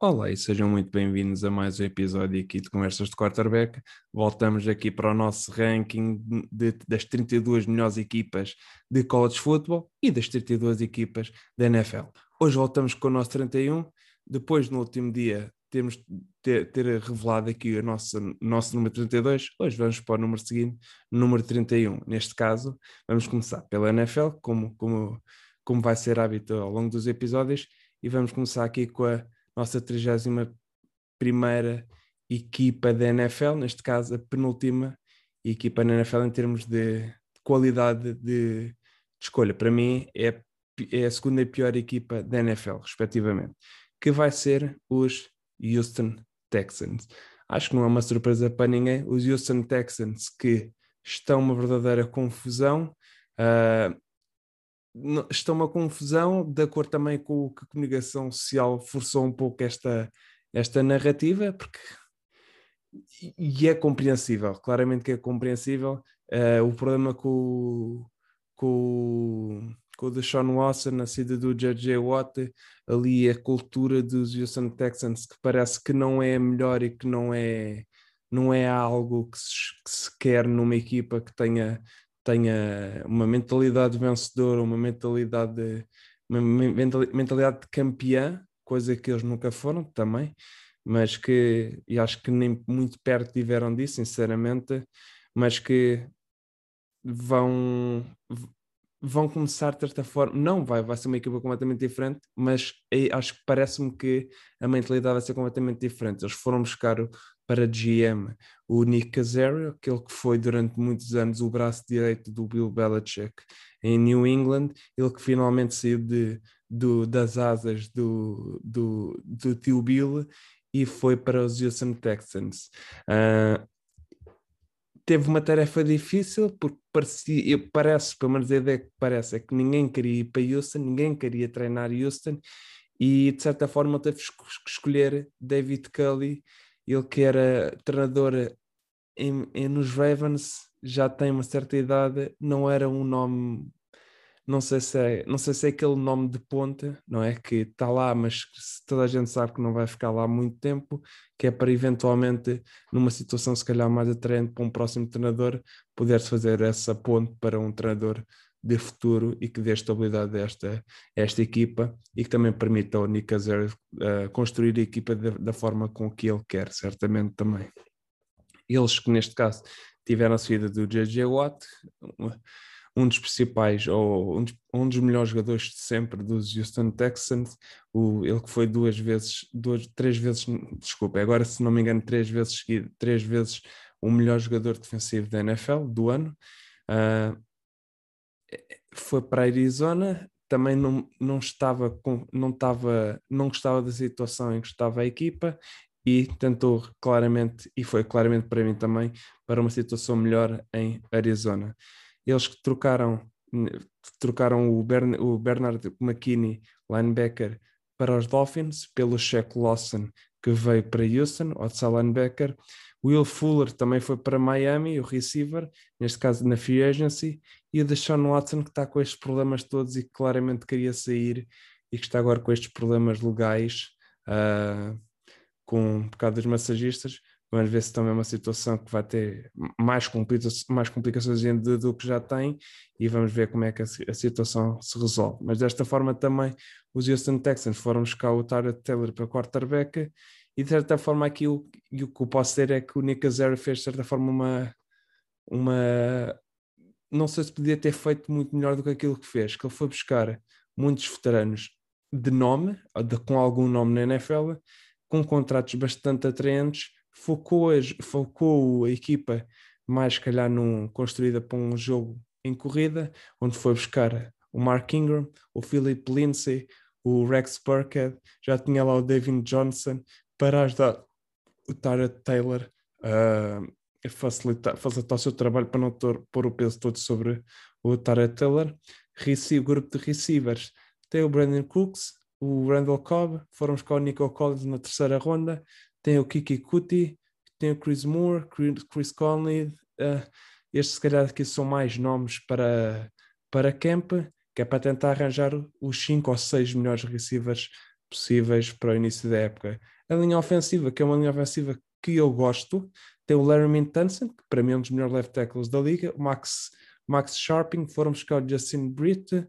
Olá e sejam muito bem-vindos a mais um episódio aqui de Conversas de Quarterback. Voltamos aqui para o nosso ranking de, das 32 melhores equipas de college football e das 32 equipas da NFL. Hoje voltamos com o nosso 31, depois no último dia temos ter, ter revelado aqui o nosso, nosso número 32, hoje vamos para o número seguinte, número 31. Neste caso, vamos começar pela NFL, como, como, como vai ser hábito ao longo dos episódios, e vamos começar aqui com a nossa 31 primeira equipa da NFL, neste caso a penúltima equipa na NFL em termos de qualidade de, de escolha. Para mim é, é a segunda pior equipa da NFL, respectivamente, que vai ser os Houston Texans. Acho que não é uma surpresa para ninguém. Os Houston Texans que estão uma verdadeira confusão. Uh, estão uma confusão, de acordo também com o que a comunicação social forçou um pouco esta, esta narrativa, porque e é compreensível, claramente que é compreensível. Uh, o problema com, com, com o Deshaun Watson, na saída do J.J. Watt, ali a cultura dos Houston Texans que parece que não é melhor e que não é, não é algo que se, que se quer numa equipa que tenha tenha uma mentalidade vencedora, uma mentalidade de, uma mentalidade de campeã, coisa que eles nunca foram também, mas que e acho que nem muito perto tiveram disso, sinceramente, mas que vão vão começar de certa forma, não vai, vai ser uma equipa completamente diferente, mas acho que parece-me que a mentalidade vai ser completamente diferente. Eles foram buscar para GM o Nick Casario, aquele que foi durante muitos anos o braço direito do Bill Belichick em New England, ele que finalmente saiu de, do, das asas do, do, do tio Bill e foi para os Houston Texans. Uh, teve uma tarefa difícil porque parecia, parece, pelo menos a ideia que parece é que ninguém queria ir para Houston, ninguém queria treinar Houston e de certa forma teve que escolher David Cully ele que era treinador em, em, nos Ravens, já tem uma certa idade, não era um nome, não sei se é, não sei se é aquele nome de ponta, não é? Que está lá, mas toda a gente sabe que não vai ficar lá muito tempo, que é para eventualmente, numa situação se calhar mais atraente para um próximo treinador, poder-se fazer essa ponte para um treinador de futuro e que dê estabilidade a esta, esta equipa e que também permita ao Nick Azer uh, construir a equipa de, da forma com que ele quer, certamente também. Eles que neste caso tiveram a saída do J.J. Watt, um dos principais, ou um dos, um dos, melhores jogadores de sempre dos Houston Texans, o, ele que foi duas vezes, duas, três vezes, desculpa, agora se não me engano, três vezes três vezes o melhor jogador defensivo da NFL do ano. Uh, foi para Arizona, também não, não estava com, não estava, não gostava da situação em que estava a equipa e tentou claramente, e foi claramente para mim também, para uma situação melhor em Arizona. Eles que trocaram, trocaram o, Bern, o Bernard McKinney, linebacker, para os Dolphins, pelo Shaq Lawson, que veio para Houston, outside linebacker. Will Fuller também foi para Miami, o receiver, neste caso na free agency, e o Deshaun Watson que está com estes problemas todos e que claramente queria sair e que está agora com estes problemas legais uh, com por causa dos massagistas. Vamos ver se também é uma situação que vai ter mais, complica mais complicações do, do que já tem e vamos ver como é que a, a, situação se resolve. Mas desta forma também os Houston Texans foram buscar o Tyrod Taylor para quarterback e de certa forma aqui o, o que eu posso dizer é que o Nick Azera fez de certa forma uma, uma não sei se podia ter feito muito melhor do que aquilo que fez, que ele foi buscar muitos veteranos de nome, de, com algum nome na NFL, com contratos bastante atraentes, focou a, focou a equipa mais, se calhar, num, construída para um jogo em corrida, onde foi buscar o Mark Ingram, o Philip Lindsay, o Rex Burkhead, já tinha lá o David Johnson para ajudar o Tara Taylor uh, facilitar, facilitar o seu trabalho para não ter, pôr o peso todo sobre o Tarek Taylor. Receive, grupo de receivers tem o Brandon Cooks, o Randall Cobb, foram buscar o Nico Collins na terceira ronda, tem o Kiki Kuti, tem o Chris Moore, Chris Conley, uh, estes se calhar aqui são mais nomes para, para camp, que é para tentar arranjar os 5 ou 6 melhores receivers possíveis para o início da época. A linha ofensiva, que é uma linha ofensiva que eu gosto, tem o Larry Tunson, que para mim é um dos melhores left tackles da liga, o Max, Max Sharping, foram buscar o Justin Britt,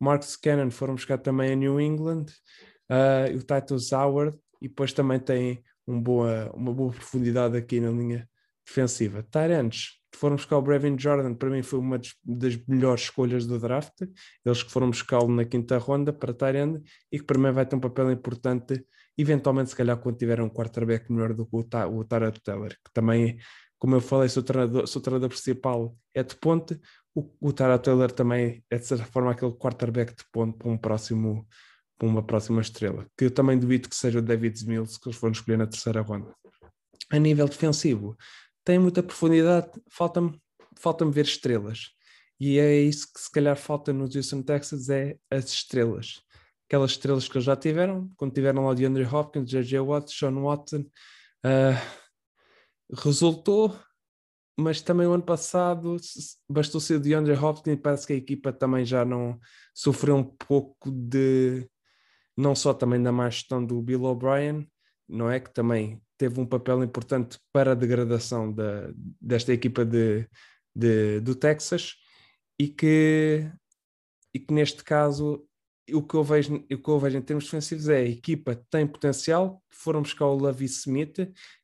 Marcus Cannon foram buscar também a New England, uh, o Titus Howard, e depois também tem um boa, uma boa profundidade aqui na linha defensiva. Tyrants, foram buscar o Brevin Jordan, para mim foi uma das melhores escolhas do draft, eles que foram buscá-lo na quinta ronda para Tyrande e que para mim vai ter um papel importante, eventualmente se calhar quando tiver um quarterback melhor do que o, Ta o Teller, que também, como eu falei, se o treinador, treinador principal é de ponte, o, o Taylor também é de certa forma aquele quarterback de ponte para um próximo para uma próxima estrela, que eu também duvido que seja o David Mills que eles foram escolher na terceira ronda. A nível defensivo, tem muita profundidade, falta-me falta ver estrelas. E é isso que se calhar falta nos Houston Texas, é as estrelas. Aquelas estrelas que eles já tiveram, quando tiveram lá de Andrew Hopkins, J.J. Watt, Sean Watson, uh, resultou, mas também o ano passado bastou ser de Andrew Hopkins e parece que a equipa também já não sofreu um pouco de, não só também da má gestão do Bill O'Brien, não é? Que também teve um papel importante para a degradação da, desta equipa de, de, do Texas e que, e que neste caso o que, eu vejo, o que eu vejo em termos defensivos é a equipa tem potencial, foram buscar o Lavi Smith,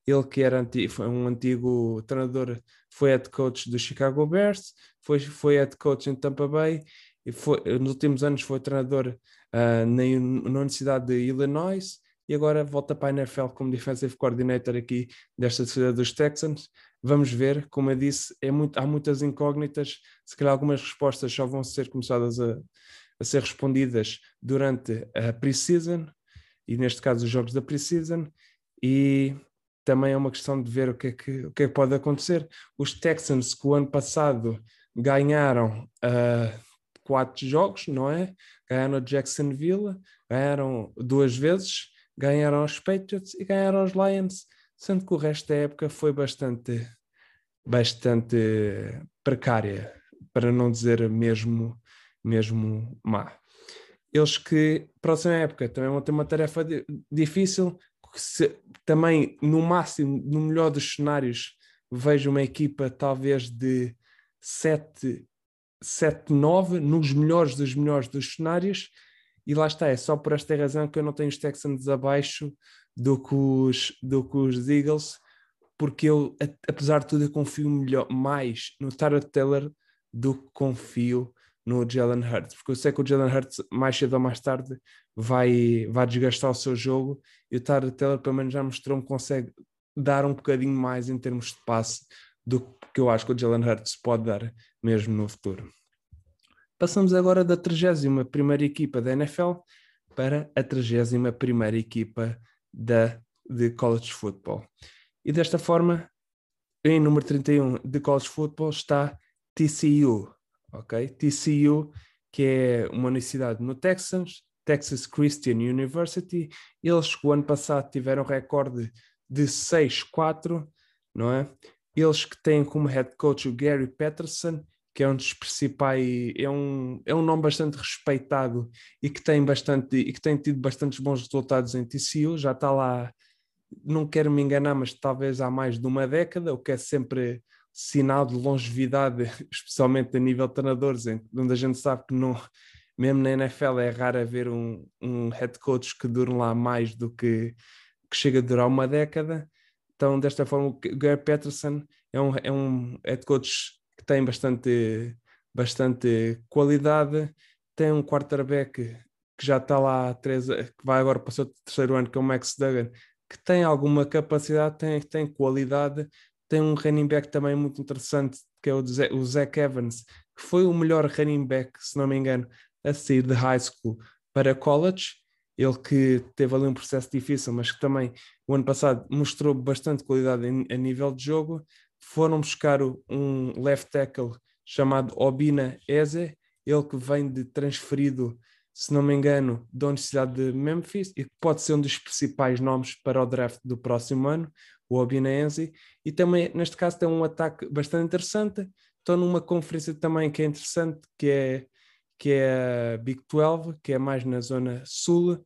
ele que era antigo, um antigo treinador, foi head coach do Chicago Bears, foi, foi head coach em Tampa Bay, e foi, nos últimos anos foi treinador uh, na, Universidade de Illinois, e agora volta para a NFL como defensive coordinator aqui desta defesa dos Texans. Vamos ver, como eu disse, é muito, há muitas incógnitas, se calhar algumas respostas só vão ser começadas a, a ser respondidas durante a pre-season, e neste caso os jogos da pre-season, e também é uma questão de ver o que é que, o que, é que pode acontecer. Os Texans, que o ano passado ganharam uh, quatro jogos, não é? Ganharam Jacksonville, ganharam duas vezes, ganharam os Patriots e ganharam os Lions, sendo que o resto da época foi bastante, bastante precária, para não dizer mesmo, mesmo má. Eles que, próxima época, também vão ter uma tarefa difícil, se, também, no máximo, no melhor dos cenários, vejo uma equipa talvez de 7, 7 9, nos melhores dos melhores dos cenários, e lá está, é só por esta razão que eu não tenho os Texans abaixo do que os, do que os Eagles, porque eu, apesar de tudo, eu confio melhor, mais no Tyrod Taylor do que confio no Jalen Hurts, porque eu sei que o Jalen Hurts mais cedo ou mais tarde vai, vai desgastar o seu jogo e o Tyrod Taylor pelo menos já mostrou que consegue dar um bocadinho mais em termos de passe do que eu acho que o Jalen Hurts pode dar mesmo no futuro. Passamos agora da 31 equipa da NFL para a 31 equipa da, de college football. E desta forma, em número 31 de college football está TCU, ok? TCU, que é uma universidade no Texas, Texas Christian University. Eles que o ano passado tiveram recorde de 6-4, não é? Eles que têm como head coach o Gary Peterson que é um dos principais, é um, é um nome bastante respeitado e que tem bastante e que tem tido bastantes bons resultados em TCU, já está lá, não quero me enganar, mas talvez há mais de uma década, o que é sempre sinal de longevidade, especialmente a nível de treinadores, onde a gente sabe que não, mesmo na NFL é raro haver um, um head coach que dure lá mais do que, que chega a durar uma década. Então, desta forma, o Gary Peterson é um, é um head coach tem bastante, bastante qualidade, tem um quarterback que já está lá há três, que vai agora para o seu terceiro ano, que é o Max Duggan, que tem alguma capacidade, tem, tem qualidade, tem um running back também muito interessante, que é o, Zach Evans, que foi o melhor running back, se não me engano, a sair de high school para college. Ele que teve ali um processo difícil, mas que também o ano passado mostrou bastante qualidade em, a nível de jogo foram buscar um left tackle chamado Obina Eze, ele que vem de transferido, se não me engano, da Universidade de Memphis e que pode ser um dos principais nomes para o draft do próximo ano, o Obina Eze, e também neste caso tem um ataque bastante interessante. Estou numa conferência também que é interessante, que é, que é a Big 12, que é mais na zona sul,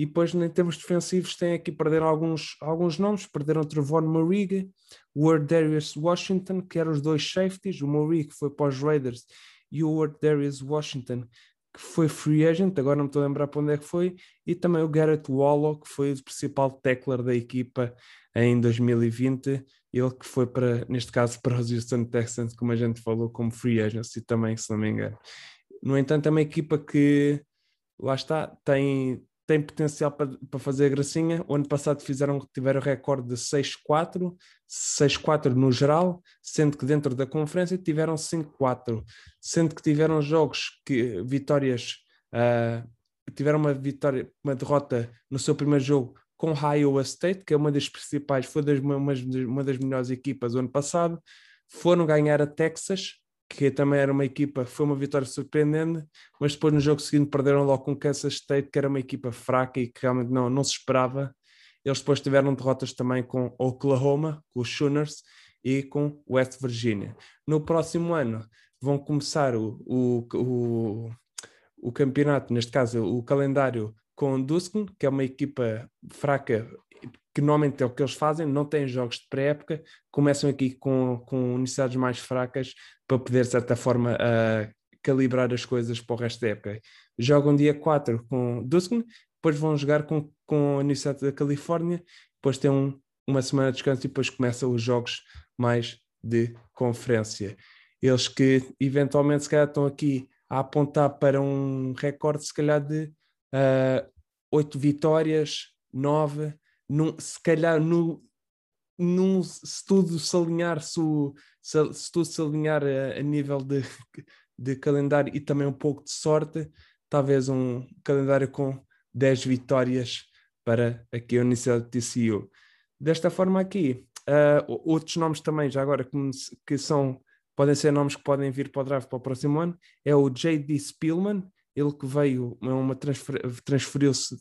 E depois, em termos defensivos, tem aqui perderam alguns, alguns nomes. Perderam Trevor Morig, Ward Darius Washington, que eram os dois safeties. O Morig foi para os Raiders e o Ward Darius Washington, que foi free agent. Agora não me estou a lembrar para onde é que foi. E também o Garrett Wallow, que foi o principal tackler da equipa em 2020. Ele que foi para, neste caso, para os Houston Texans, como a gente falou, como free agency também, se não me engano. No entanto, é uma equipa que, lá está, tem, tem potencial para, para fazer gracinha. O ano passado fizeram, tiveram recorde de 6-4, 6-4 no geral, sendo que dentro da conferência tiveram 5-4, sendo que tiveram jogos que vitórias, uh, tiveram uma vitória, uma derrota no seu primeiro jogo com Iowa State, que é uma das principais, foi das, uma, uma das melhores equipas do ano passado, foram ganhar a Texas, que também era uma equipa, foi uma vitória surpreendente, mas depois no jogo seguinte perderam logo com Kansas State, que era uma equipa fraca e que realmente não, não se esperava. Eles depois tiveram derrotas também com Oklahoma, com os Sooners e com West Virginia. No próximo ano vão começar o, o, o, o campeonato, neste caso o calendário com Duskin, que é uma equipa fraca que normalmente é o que eles fazem, não têm jogos de pré-época, começam aqui com, com universidades mais fracas para poder, de certa forma, uh, calibrar as coisas para o resto da época. Jogam dia 4 com Duskin, depois vão jogar com, com a Universidade da Califórnia, depois tem um, uma semana de descanso e depois começam os jogos mais de conferência. Eles que eventualmente se calhar estão aqui a apontar para um recorde se calhar de uh, oito vitórias, nove, num, se calhar no, num, se tudo se alinhar, se, se, se tudo se alinhar a, a, nível de, de calendário e também um pouco de sorte, talvez um calendário com 10 vitórias para aqui a Universidade de TCU. Desta forma aqui, uh, outros nomes também, já agora, que, que são, podem ser nomes que podem vir para o draft para o próximo ano, é o J.D. Spielman, ele que veio, uma transfer, transferiu-se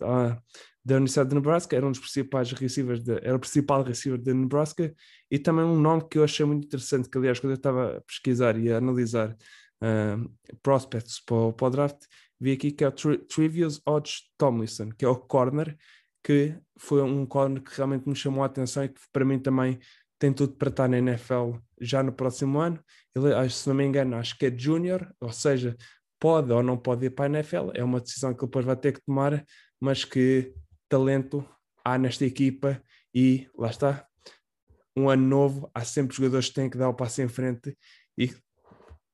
da Universidade de Nebraska, era um dos principais receivers, de, era o principal receiver de Nebraska, e também um nome que eu achei muito interessante, que aliás quando eu estava a pesquisar e a analisar uh, prospects para, para, o draft, vi aqui que é o Tri Trivius Odds Tomlinson, que é o corner, que foi um corner que realmente me chamou a atenção e que para mim também tem tudo para estar na NFL já no próximo ano. Ele, se não me engano, acho que é junior, ou seja, pode ou não pode ir para a NFL, é uma decisão que ele depois vai ter que tomar, mas que talento há nesta equipa e lá está. Um ano novo, há sempre jogadores que têm que dar o passo em frente e,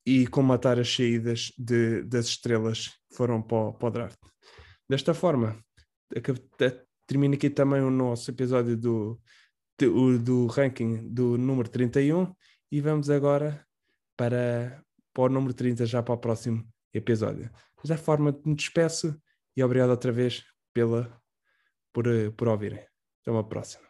e comatar as saídas de, das estrelas que foram para o, para o draft. Desta forma, termina aqui também o nosso episódio do, do, do ranking do número 31 e vamos agora para, para o número 30 já para o próximo episódio. Desta forma, me despeço e obrigado outra vez pela, por, por ouvirem. Até uma próxima.